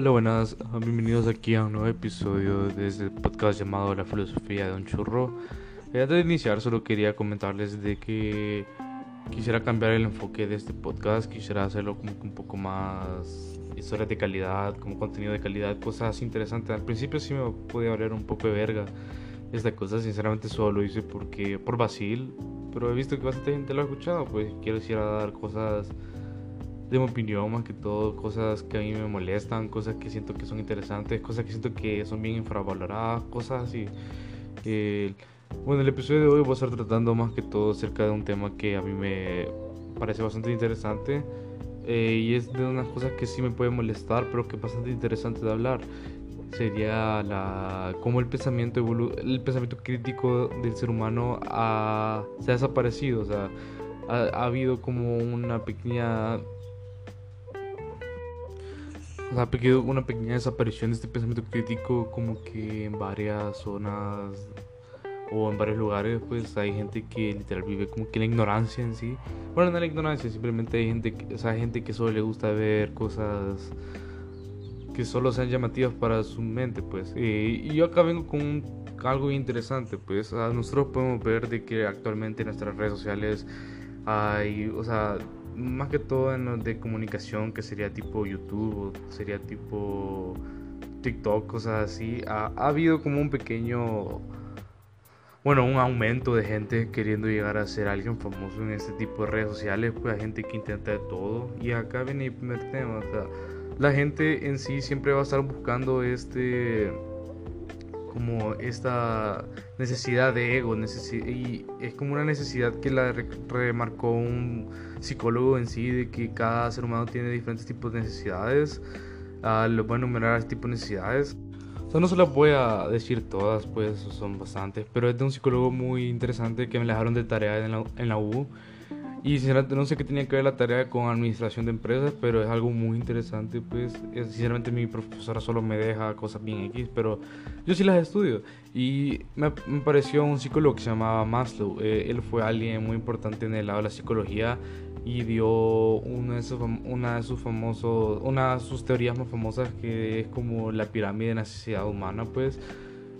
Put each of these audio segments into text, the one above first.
Hola, buenas, ah, bienvenidos aquí a un nuevo episodio de este podcast llamado La filosofía de un churro. Eh, antes de iniciar, solo quería comentarles de que quisiera cambiar el enfoque de este podcast, quisiera hacerlo como un poco más historias de calidad, como contenido de calidad, cosas interesantes. Al principio sí me podía hablar un poco de verga esta cosa, sinceramente solo lo hice porque por vacil, pero he visto que bastante gente lo ha escuchado, pues quiero decir dar cosas de mi opinión, más que todo, cosas que a mí me molestan, cosas que siento que son interesantes, cosas que siento que son bien infravaloradas, cosas así. Eh, bueno, el episodio de hoy voy a estar tratando más que todo acerca de un tema que a mí me parece bastante interesante eh, y es de unas cosas que sí me pueden molestar, pero que es bastante interesante de hablar. Sería la cómo el pensamiento el pensamiento crítico del ser humano ha, se ha desaparecido, o sea, ha, ha habido como una pequeña o sea, una pequeña desaparición de este pensamiento crítico como que en varias zonas o en varios lugares pues hay gente que literal vive como que la ignorancia en sí. Bueno, no la ignorancia, simplemente hay gente, que, o sea, gente que solo le gusta ver cosas que solo sean llamativas para su mente pues. y yo acá vengo con algo interesante pues. nosotros podemos ver de que actualmente en nuestras redes sociales hay, o sea, más que todo en los de comunicación, que sería tipo YouTube, sería tipo TikTok, cosas así, ha, habido como un pequeño, bueno, un aumento de gente queriendo llegar a ser alguien famoso en este tipo de redes sociales, pues hay gente que intenta de todo. Y acá viene el primer tema, o sea, la gente en sí siempre va a estar buscando este como esta necesidad de ego y es como una necesidad que la remarcó un psicólogo en sí de que cada ser humano tiene diferentes tipos de necesidades uh, lo voy a enumerar este tipo de necesidades. O sea, no se las voy a decir todas, pues son bastantes, pero es de un psicólogo muy interesante que me dejaron de tarea en la, en la U y sinceramente no sé qué tenía que ver la tarea con administración de empresas, pero es algo muy interesante, pues sinceramente mi profesora solo me deja cosas bien X, pero yo sí las estudio. Y me, me pareció un psicólogo que se llamaba Maslow, eh, él fue alguien muy importante en el lado de la psicología y dio una de sus, una de sus famosos, una de sus teorías más famosas que es como la pirámide de necesidad humana, pues.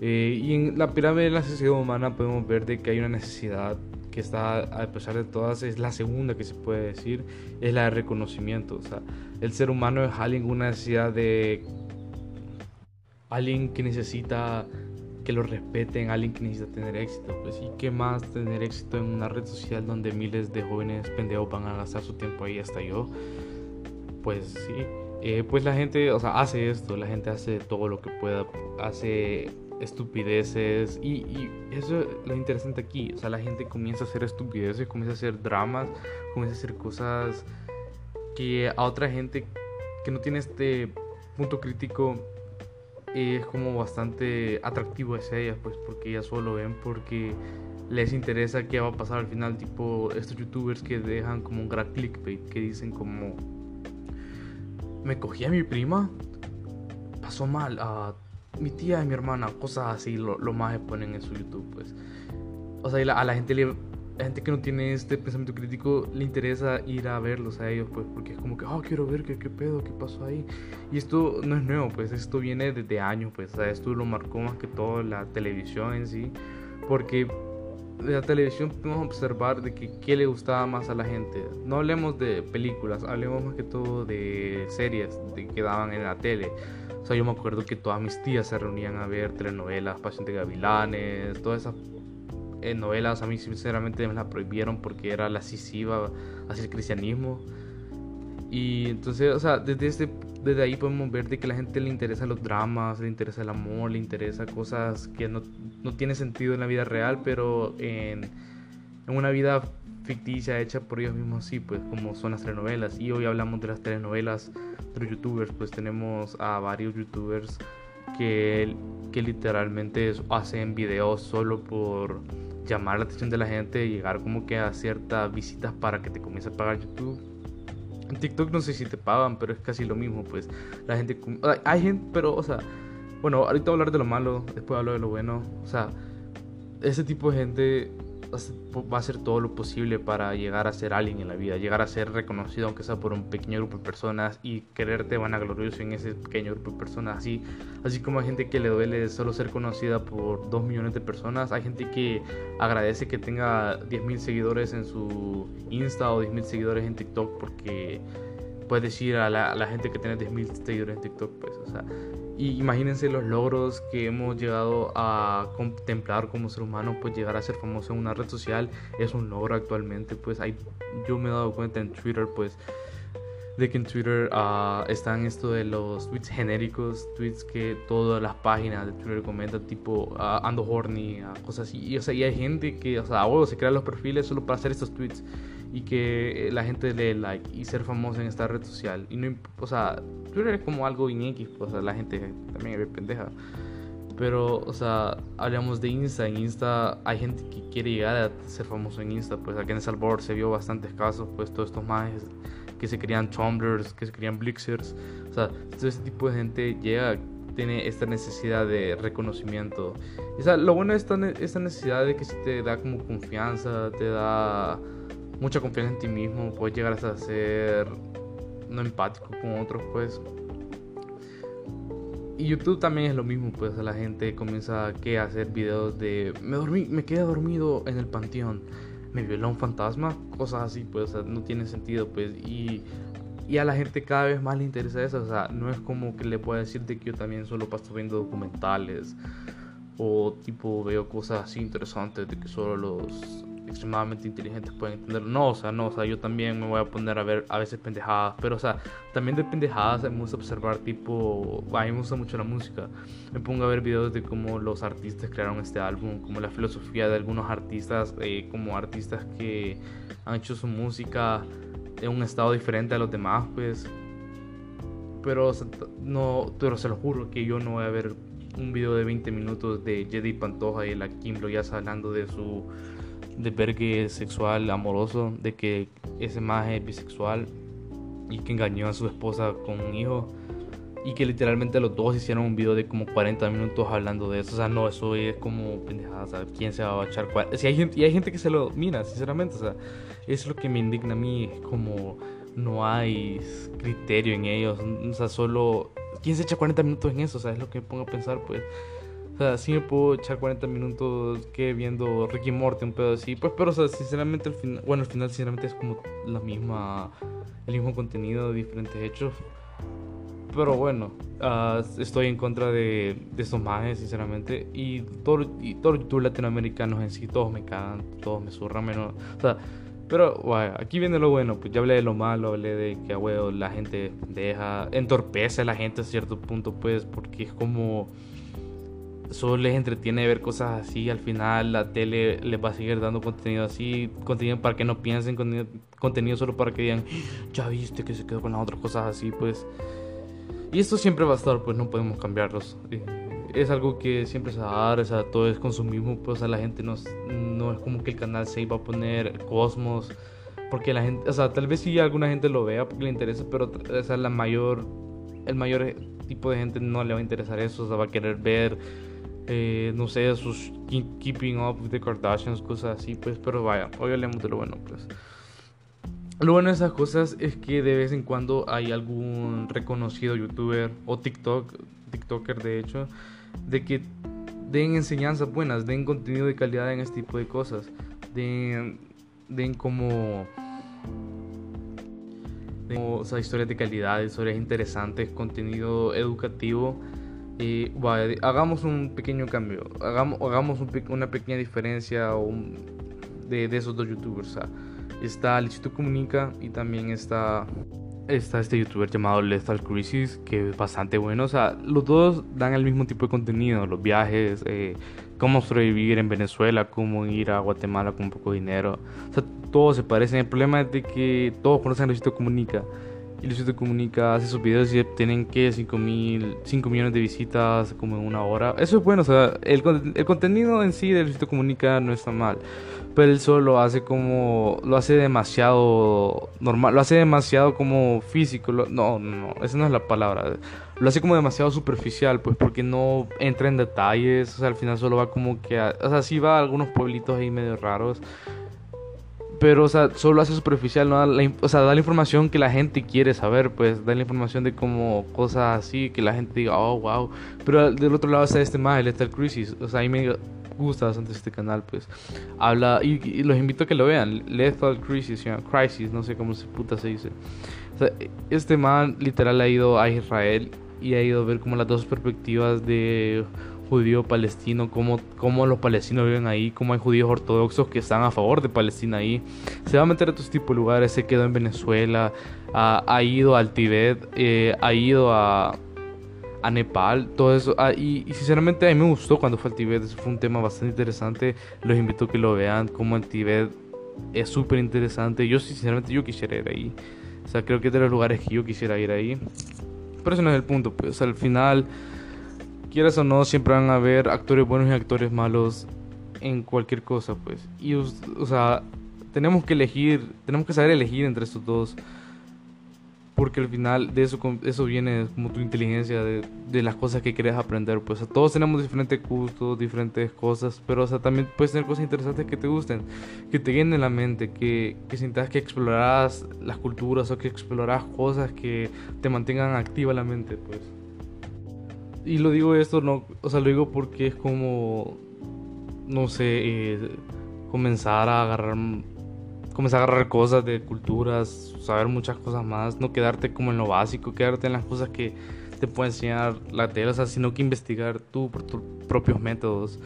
Eh, y en la pirámide de la humana podemos ver de que hay una necesidad que está, a pesar de todas, es la segunda que se puede decir, es la de reconocimiento. O sea, el ser humano es alguien con una necesidad de... Alguien que necesita que lo respeten, alguien que necesita tener éxito. Pues, ¿y qué más tener éxito en una red social donde miles de jóvenes pendejos van a gastar su tiempo ahí, hasta yo? Pues sí. Eh, pues la gente, o sea, hace esto, la gente hace todo lo que pueda, hace estupideces y, eso es lo interesante aquí, o sea, la gente comienza a hacer estupideces, comienza a hacer dramas, comienza a hacer cosas que a otra gente que no tiene este punto crítico es como bastante atractivo hacia ellas, pues porque ellas solo ven porque les interesa qué va a pasar al final, tipo estos youtubers que dejan como un gran clickbait, que dicen como me cogí a mi prima, pasó mal, a mi tía y mi hermana, cosas así, lo, más exponen en su YouTube, pues. O sea, a la gente le, la gente que no tiene este pensamiento crítico le interesa ir a verlos a ellos, pues, porque es como que, oh, quiero ver qué, qué pedo, qué pasó ahí. Y esto no es nuevo, pues, esto viene desde años, pues, o sea, esto lo marcó más que todo la televisión en sí, porque de la televisión podemos observar de que qué le gustaba más a la gente. No hablemos de películas, hablemos más que todo de series de que daban en la tele. Sea, yo me acuerdo que todas mis tías se reunían a ver telenovelas, Paciente Gavilanes, todas esas eh, novelas a mí sinceramente me las prohibieron porque era lascisiva hacia el cristianismo. Y entonces, o sea, desde, este, desde ahí podemos ver de que la gente le interesa los dramas, le interesa el amor, le interesa cosas que no, no tienen sentido en la vida real, pero en, en una vida ficticia hecha por ellos mismos, sí, pues como son las telenovelas. Y hoy hablamos de las telenovelas de los youtubers, pues tenemos a varios youtubers que, que literalmente hacen videos solo por llamar la atención de la gente llegar como que a ciertas visitas para que te comience a pagar YouTube. En TikTok no sé si te pagan, pero es casi lo mismo, pues la gente... Hay gente, pero, o sea, bueno, ahorita voy a hablar de lo malo, después hablo de lo bueno. O sea, ese tipo de gente va a hacer todo lo posible para llegar a ser alguien en la vida, llegar a ser reconocido aunque sea por un pequeño grupo de personas y quererte vanaglorioso en ese pequeño grupo de personas. Así, así como hay gente que le duele solo ser conocida por 2 millones de personas, hay gente que agradece que tenga 10.000 seguidores en su Insta o 10.000 seguidores en TikTok porque puedes decir a la, a la gente que tiene 10.000 seguidores en TikTok, pues, o sea, y imagínense los logros que hemos llegado a contemplar como ser humano, pues llegar a ser famoso en una red social es un logro actualmente. Pues hay, yo me he dado cuenta en Twitter, pues, de que en Twitter uh, están esto de los tweets genéricos, tweets que todas las páginas de Twitter comentan, tipo uh, ando horny, uh, cosas así. Y, o sea, y hay gente que, o sea, a se crean los perfiles solo para hacer estos tweets y que la gente le like y ser famoso en esta red social. Y no, o sea, Twitter es como algo inequis, pues, o sea, la gente también es pendeja. Pero, o sea, hablamos de Insta. En Insta hay gente que quiere llegar a ser famoso en Insta. Pues aquí en El Salvador se vio bastantes casos, pues todos estos más que se querían Tumblrs, que se querían Blixers. O sea, todo ese tipo de gente llega, tiene esta necesidad de reconocimiento. O sea, lo bueno es esta, esta necesidad de que si te da como confianza, te da mucha confianza en ti mismo, puedes llegar hasta ser no empático con otros, pues. Y YouTube también es lo mismo, pues la gente comienza a hacer videos de me dormí, me quedé dormido en el panteón, me violó un fantasma, cosas así, pues no tiene sentido, pues y, y, a la gente cada vez más le interesa eso, o sea, no es como que le pueda decir de que yo también solo paso viendo documentales o tipo veo cosas así interesantes de que solo los extremadamente inteligentes pueden entenderlo. No, o sea, no, o sea, yo también me voy a poner a ver a veces pendejadas, pero o sea, también de pendejadas me gusta observar tipo, a mí me gusta mucho la música. Me pongo a ver videos de cómo los artistas crearon este álbum, como la filosofía de algunos artistas, eh, como artistas que han hecho su música en un estado diferente a los demás, pues. Pero, no, pero se lo juro que yo no voy a ver un video de 20 minutos de Jedi Pantoja y la Kim ya hablando de su de es sexual, amoroso, de que ese más es bisexual y que engañó a su esposa con un hijo y que literalmente los dos hicieron un video de como 40 minutos hablando de eso. O sea, no, eso es como pendejada. Sea, ¿quién se va a echar? Si hay gente, y hay gente que se lo mira, sinceramente. O sea, es lo que me indigna a mí. Es como no hay criterio en ellos. O sea, solo. ¿Quién se echa 40 minutos en eso? O sea, es lo que me pongo a pensar, pues. O sea, sí me puedo echar 40 minutos que viendo Ricky Morty, un pedo así. Pues, pero, o sea, sinceramente, al final, bueno, al final, sinceramente, es como la misma, el mismo contenido, diferentes hechos. Pero bueno, uh, estoy en contra de, de majes, sinceramente. Y todos y todo latinoamericanos en sí, todos me cagan, todos me zurran menos. O sea, pero bueno, aquí viene lo bueno, pues ya hablé de lo malo, hablé de que a la gente deja, entorpece a la gente a cierto punto, pues, porque es como solo les entretiene ver cosas así. Al final la tele les va a seguir dando contenido así, contenido para que no piensen, contenido, solo para que digan, ya viste que se quedó con las otras cosas así, pues. Y esto siempre va a estar, pues no podemos cambiarlos. Es algo que siempre se va a dar, o sea, todo es consumismo, pues a la gente no, no es como que el canal se iba a poner Cosmos, porque la gente, o sea, tal vez sí alguna gente lo vea porque le interesa, pero o sea, la mayor, el mayor tipo de gente no le va a interesar eso, o sea, va a querer ver eh, no sé, sus Keeping Up with the Kardashians, cosas así, pues, pero vaya, hoy hablemos de lo bueno, pues. Lo bueno de esas cosas es que de vez en cuando hay algún reconocido youtuber o TikTok, TikToker de hecho, de que den enseñanzas buenas, den contenido de calidad en este tipo de cosas, den, den como, den, o sea, historias de calidad, historias interesantes, contenido educativo y hagamos un pequeño cambio, hagamos, hagamos una pequeña diferencia de, esos dos youtubers. está Lichito Comunica y también está, está este youtuber llamado Lethal Crisis, que es bastante bueno. O sea, los dos dan el mismo tipo de contenido, los viajes, eh, cómo sobrevivir en Venezuela, cómo ir a Guatemala con poco dinero. O sea, todos se parecen. El problema es de que todos conocen a Comunica Y Luisito Comunica hace sus videos y tienen que 5, mil, 5 millones de visitas como en una hora. Eso es bueno, o sea, el, el contenido en sí de Luisito Comunica no está mal. Pero él solo lo hace como. Lo hace demasiado normal. Lo hace demasiado como físico. no, no, no. Esa no es la palabra. Lo hace como demasiado superficial, pues porque no entra en detalles. O sea, al final solo va como que. o sea, sí va a algunos pueblitos ahí medio raros. Pero, o sea, solo hace superficial, ¿no? La, o sea, da la información que la gente quiere saber, pues, da la información de como cosas así, que la gente diga, oh, wow. Pero del otro lado está este más, el Star Crisis. O sea, ahí me gusta bastante este canal, pues. Habla, y, los invito a que lo vean, Lethal Crisis, Crisis, no sé cómo se puta se dice. O sea, este man literal ha ido a Israel y ha ido a ver como las dos perspectivas de judío palestino, cómo, cómo los palestinos viven ahí, cómo hay judíos ortodoxos que están a favor de Palestina ahí. Se va a meter a estos tipos de lugares, se quedó en Venezuela, ha, ido al Tibet, eh, ha ido a, a Nepal, todo eso. Ah, y, sinceramente a mí me gustó cuando fue al Tibet, eso fue un tema bastante interesante. Los invito a que lo vean, como el Tibet es súper interesante. Yo sinceramente yo quisiera ir ahí. O sea, creo que es de los lugares que yo quisiera ir ahí. Pero ese no es el punto, pues al final quieras o no, siempre van a haber actores buenos y actores malos en cualquier cosa, pues. Y, o sea, tenemos que elegir, tenemos que saber elegir entre estos dos. Porque al final de eso, eso viene como tu inteligencia, de, de las cosas que quieres aprender. Pues o todos tenemos diferentes gustos, diferentes cosas, pero o sea, también puedes tener cosas interesantes que te gusten, que te llenen la mente, que, que sientas que explorarás las culturas o que explorarás cosas que te mantengan activa la mente, pues y lo digo esto, no, o sea, lo digo porque es como, no sé, eh, comenzar a agarrar, comenzar a agarrar cosas de culturas, saber muchas cosas más, no quedarte como en lo básico, quedarte en las cosas que te puede enseñar la tele, o sea, sino que investigar tú por tus propios métodos.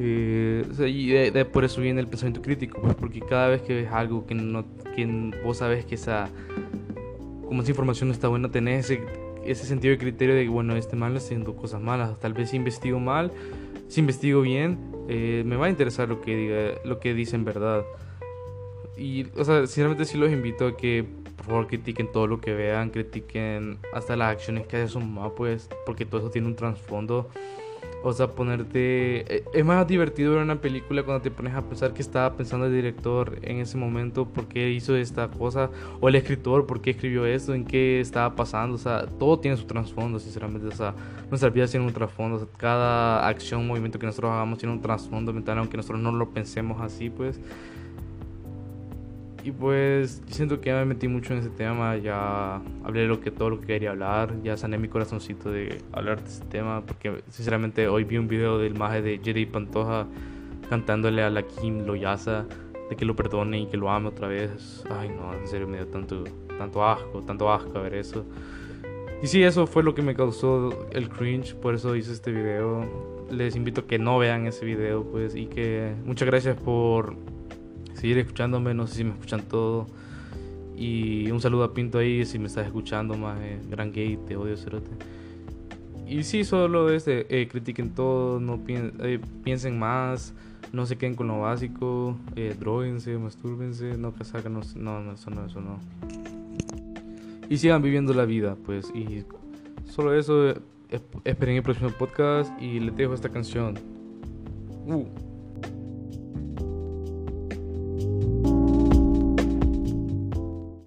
Eh, y de, por eso viene el pensamiento crítico, pues porque cada vez que ves algo que, no, que vos sabes que esa, como esa información no está buena, tenés ese ese sentido de criterio de, bueno, este mal está haciendo cosas malas, tal vez si investigo mal, si investigo bien, eh, me va a interesar lo que, diga, lo que dicen verdad. Y, o sea, sinceramente sí los invito a que por favor critiquen todo lo que vean, critiquen hasta las acciones que hace su mamá, pues, porque todo eso tiene un trasfondo. O sea, ponerte... Eh, es más divertido ver una película cuando te pones a pensar que estaba pensando el director en ese momento, por qué hizo esta cosa, o el escritor, por qué escribió esto, en qué estaba pasando. O sea, todo tiene su trasfondo, sinceramente. O sea, nuestras vidas tienen un trasfondo. O sea, cada acción, movimiento que nosotros hagamos tiene un trasfondo mental, aunque nosotros no lo pensemos así, pues. Y pues siento que ya me metí mucho en ese tema, ya hablé lo que, todo lo que quería hablar, ya sané mi corazoncito de hablar de ese tema, porque sinceramente hoy vi un video del maje de Jerry Pantoja cantándole a la Kim Loyaza de que lo perdone y que lo ame otra vez. Ay no, en serio me dio tanto, tanto asco, tanto asco a ver eso. Y sí, eso fue lo que me causó el cringe, por eso hice este video. Les invito a que no vean ese video, pues, y que muchas gracias por seguir escuchándome, no sé si me escuchan todo. Y un saludo a Pinto ahí si me estás escuchando, más eh, gran gay, te odio, cerote. Y sí, solo este, eh, critiquen todo, no eh, piensen más, no se queden con lo básico, eh, droguense, mastúrbense, no que no, no, eso no, eso no. Y sigan viviendo la vida, pues, y solo eso, esperen el próximo podcast y les dejo esta canción. Uh.